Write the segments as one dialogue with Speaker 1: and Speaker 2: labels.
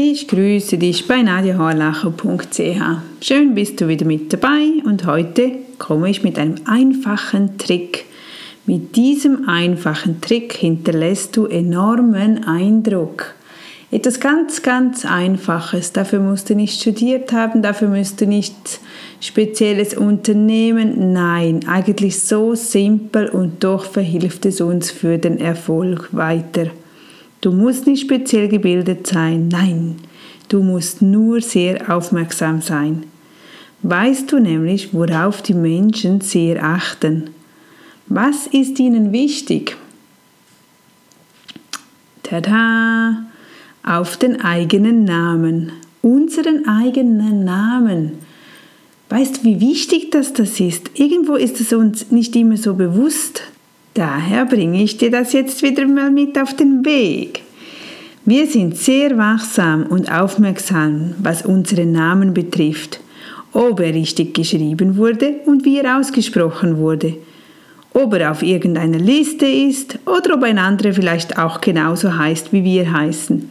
Speaker 1: Ich grüße dich bei nadiahorlacher.ch. Schön bist du wieder mit dabei und heute komme ich mit einem einfachen Trick. Mit diesem einfachen Trick hinterlässt du enormen Eindruck. Etwas ganz, ganz Einfaches. Dafür musst du nicht studiert haben, dafür musst du nicht spezielles Unternehmen. Nein, eigentlich so simpel und doch verhilft es uns für den Erfolg weiter. Du musst nicht speziell gebildet sein, nein, du musst nur sehr aufmerksam sein. Weißt du nämlich, worauf die Menschen sehr achten? Was ist ihnen wichtig? Tada! Auf den eigenen Namen, unseren eigenen Namen. Weißt du, wie wichtig das, das ist? Irgendwo ist es uns nicht immer so bewusst, Daher bringe ich dir das jetzt wieder mal mit auf den Weg. Wir sind sehr wachsam und aufmerksam, was unseren Namen betrifft, ob er richtig geschrieben wurde und wie er ausgesprochen wurde, ob er auf irgendeiner Liste ist oder ob ein anderer vielleicht auch genauso heißt, wie wir heißen.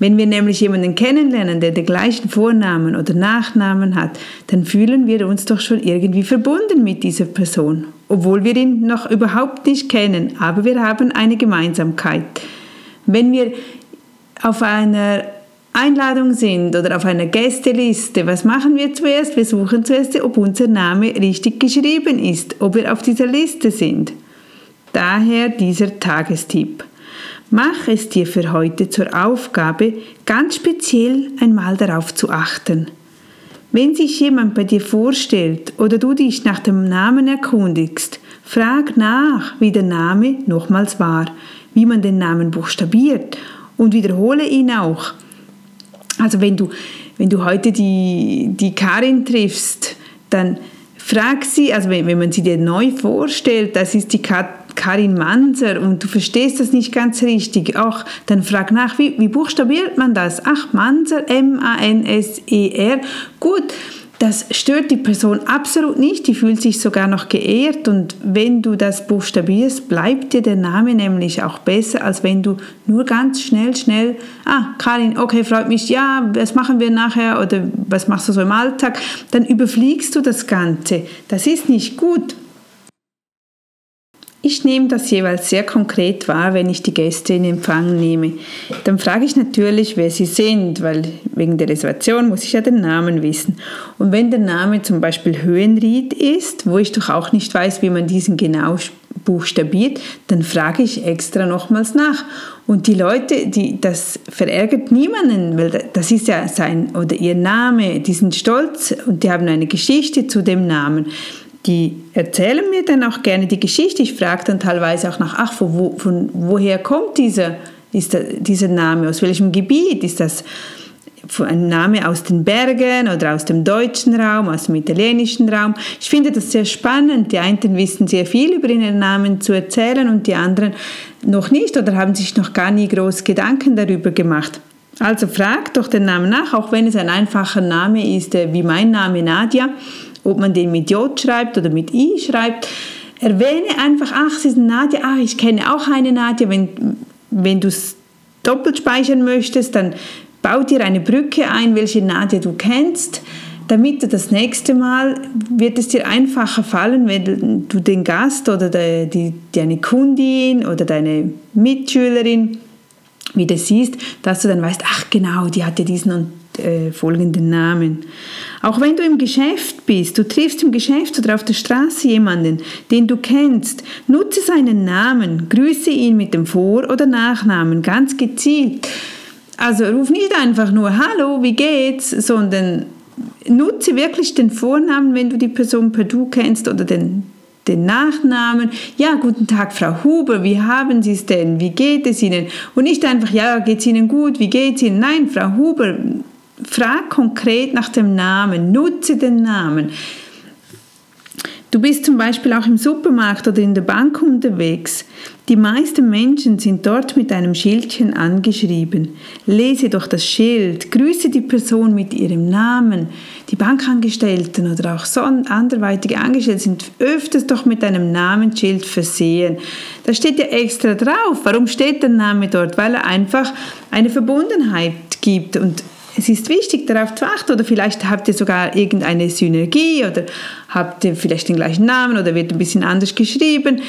Speaker 1: Wenn wir nämlich jemanden kennenlernen, der den gleichen Vornamen oder Nachnamen hat, dann fühlen wir uns doch schon irgendwie verbunden mit dieser Person, obwohl wir ihn noch überhaupt nicht kennen, aber wir haben eine Gemeinsamkeit. Wenn wir auf einer Einladung sind oder auf einer Gästeliste, was machen wir zuerst? Wir suchen zuerst, ob unser Name richtig geschrieben ist, ob wir auf dieser Liste sind. Daher dieser Tagestipp. Mach es dir für heute zur Aufgabe, ganz speziell einmal darauf zu achten. Wenn sich jemand bei dir vorstellt oder du dich nach dem Namen erkundigst, frag nach, wie der Name nochmals war, wie man den Namen buchstabiert und wiederhole ihn auch. Also wenn du, wenn du heute die, die Karin triffst, dann frag sie, also wenn, wenn man sie dir neu vorstellt, das ist die Kat Karin Manser und du verstehst das nicht ganz richtig, ach, dann frag nach, wie, wie buchstabiert man das? Ach, Manser, M-A-N-S-E-R. Gut, das stört die Person absolut nicht, die fühlt sich sogar noch geehrt und wenn du das buchstabierst, bleibt dir der Name nämlich auch besser, als wenn du nur ganz schnell, schnell, ah, Karin, okay, freut mich, ja, was machen wir nachher oder was machst du so im Alltag, dann überfliegst du das Ganze. Das ist nicht gut. Ich nehme das jeweils sehr konkret wahr, wenn ich die Gäste in Empfang nehme. Dann frage ich natürlich, wer sie sind, weil wegen der Reservation muss ich ja den Namen wissen. Und wenn der Name zum Beispiel Höhenried ist, wo ich doch auch nicht weiß, wie man diesen genau buchstabiert, dann frage ich extra nochmals nach. Und die Leute, die, das verärgert niemanden, weil das ist ja sein oder ihr Name, die sind stolz und die haben eine Geschichte zu dem Namen die erzählen mir dann auch gerne die Geschichte. Ich frage dann teilweise auch nach, ach, von, wo, von woher kommt dieser, ist der, dieser Name, aus welchem Gebiet? Ist das ein Name aus den Bergen oder aus dem deutschen Raum, aus dem italienischen Raum? Ich finde das sehr spannend. Die einen wissen sehr viel über ihren Namen zu erzählen und die anderen noch nicht oder haben sich noch gar nie groß Gedanken darüber gemacht. Also frag doch den Namen nach, auch wenn es ein einfacher Name ist, wie mein Name Nadia ob man den mit J schreibt oder mit I schreibt. Erwähne einfach, ach, es ist Nadja, ach, ich kenne auch eine Nadja. Wenn, wenn du es doppelt speichern möchtest, dann bau dir eine Brücke ein, welche Nadja du kennst, damit du das nächste Mal wird es dir einfacher fallen, wenn du den Gast oder die, die, deine Kundin oder deine Mitschülerin wieder siehst, dass du dann weißt, ach genau, die hatte diesen und äh, folgenden Namen. Auch wenn du im Geschäft bist, du triffst im Geschäft oder auf der Straße jemanden, den du kennst, nutze seinen Namen, grüße ihn mit dem Vor- oder Nachnamen ganz gezielt. Also ruf nicht einfach nur Hallo, wie geht's, sondern nutze wirklich den Vornamen, wenn du die Person per Du kennst oder den den Nachnamen. Ja, guten Tag, Frau Huber, wie haben Sie es denn? Wie geht es Ihnen? Und nicht einfach, ja, geht es Ihnen gut? Wie geht es Ihnen? Nein, Frau Huber, frag konkret nach dem Namen, nutze den Namen. Du bist zum Beispiel auch im Supermarkt oder in der Bank unterwegs. Die meisten Menschen sind dort mit einem Schildchen angeschrieben. Lese doch das Schild, grüße die Person mit ihrem Namen. Die Bankangestellten oder auch anderweitige Angestellte sind öfters doch mit einem Namensschild versehen. Da steht ja extra drauf. Warum steht der Name dort? Weil er einfach eine Verbundenheit gibt. Und es ist wichtig, darauf zu achten. Oder vielleicht habt ihr sogar irgendeine Synergie oder habt ihr vielleicht den gleichen Namen oder wird ein bisschen anders geschrieben.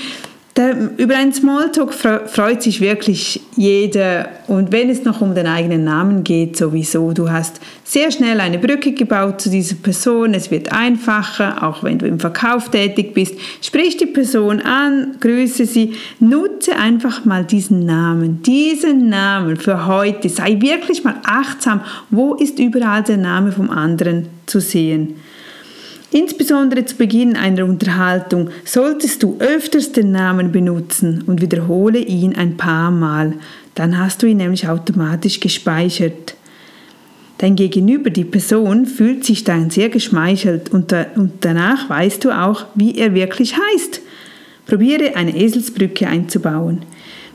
Speaker 1: Da, über einen Smalltalk freut sich wirklich jeder und wenn es noch um den eigenen Namen geht, sowieso. Du hast sehr schnell eine Brücke gebaut zu dieser Person, es wird einfacher, auch wenn du im Verkauf tätig bist. Sprich die Person an, grüße sie, nutze einfach mal diesen Namen, diesen Namen für heute. Sei wirklich mal achtsam, wo ist überall der Name vom anderen zu sehen. Insbesondere zu Beginn einer Unterhaltung solltest du öfters den Namen benutzen und wiederhole ihn ein paar Mal. Dann hast du ihn nämlich automatisch gespeichert. Dein Gegenüber, die Person, fühlt sich dann sehr geschmeichelt und, da, und danach weißt du auch, wie er wirklich heißt. Probiere eine Eselsbrücke einzubauen.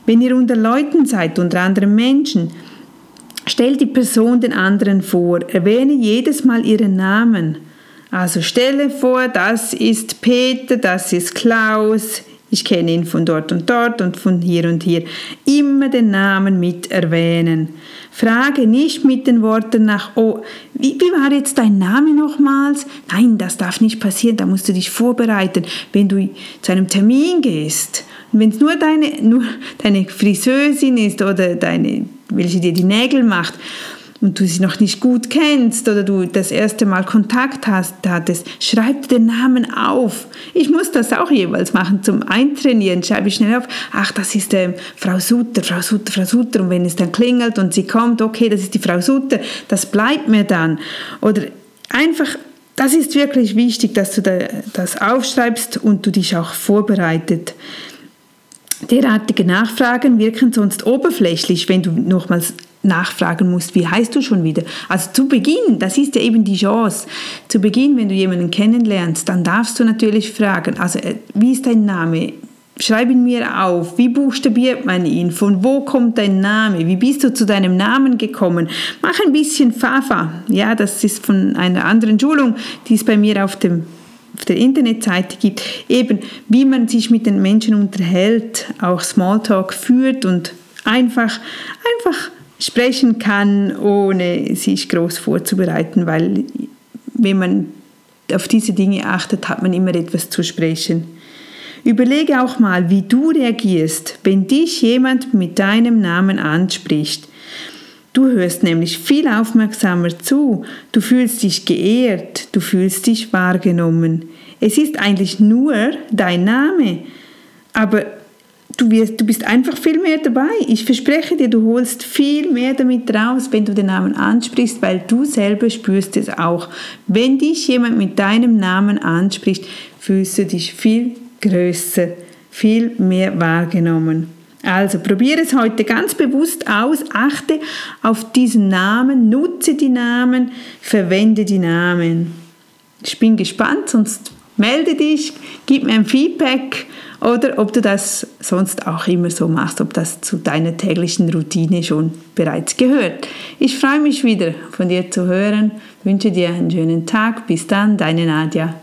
Speaker 1: Wenn ihr unter Leuten seid, unter anderen Menschen, stell die Person den anderen vor, erwähne jedes Mal ihren Namen. Also stelle vor, das ist Peter, das ist Klaus, ich kenne ihn von dort und dort und von hier und hier. Immer den Namen mit erwähnen. Frage nicht mit den Worten nach, oh, wie, wie war jetzt dein Name nochmals? Nein, das darf nicht passieren, da musst du dich vorbereiten. Wenn du zu einem Termin gehst, wenn es nur deine, nur deine Friseusin ist oder deine, welche dir die Nägel macht, und du sie noch nicht gut kennst oder du das erste Mal Kontakt hast, hattest, schreib den Namen auf. Ich muss das auch jeweils machen zum Eintrainieren. Schreibe ich schnell auf, ach, das ist ähm, Frau Sutter, Frau Sutter, Frau Sutter. Und wenn es dann klingelt und sie kommt, okay, das ist die Frau Sutter, das bleibt mir dann. Oder einfach das ist wirklich wichtig, dass du das aufschreibst und du dich auch vorbereitet. Derartige Nachfragen wirken sonst oberflächlich, wenn du nochmals nachfragen musst, wie heißt du schon wieder? Also zu Beginn, das ist ja eben die Chance. Zu Beginn, wenn du jemanden kennenlernst, dann darfst du natürlich fragen, also äh, wie ist dein Name? Schreib ihn mir auf. Wie buchstabiert man ihn? Von wo kommt dein Name? Wie bist du zu deinem Namen gekommen? Mach ein bisschen Fafa. Ja, das ist von einer anderen Schulung, die es bei mir auf dem auf der Internetseite gibt, eben wie man sich mit den Menschen unterhält, auch Smalltalk führt und einfach, einfach sprechen kann, ohne sich groß vorzubereiten, weil wenn man auf diese Dinge achtet, hat man immer etwas zu sprechen. Überlege auch mal, wie du reagierst, wenn dich jemand mit deinem Namen anspricht. Du hörst nämlich viel aufmerksamer zu, du fühlst dich geehrt, du fühlst dich wahrgenommen. Es ist eigentlich nur dein Name, aber du, wirst, du bist einfach viel mehr dabei. Ich verspreche dir, du holst viel mehr damit raus, wenn du den Namen ansprichst, weil du selber spürst es auch. Wenn dich jemand mit deinem Namen anspricht, fühlst du dich viel größer, viel mehr wahrgenommen. Also probiere es heute ganz bewusst aus, achte auf diesen Namen, nutze die Namen, verwende die Namen. Ich bin gespannt, sonst melde dich, gib mir ein Feedback oder ob du das sonst auch immer so machst, ob das zu deiner täglichen Routine schon bereits gehört. Ich freue mich wieder von dir zu hören, wünsche dir einen schönen Tag. Bis dann, deine Nadja.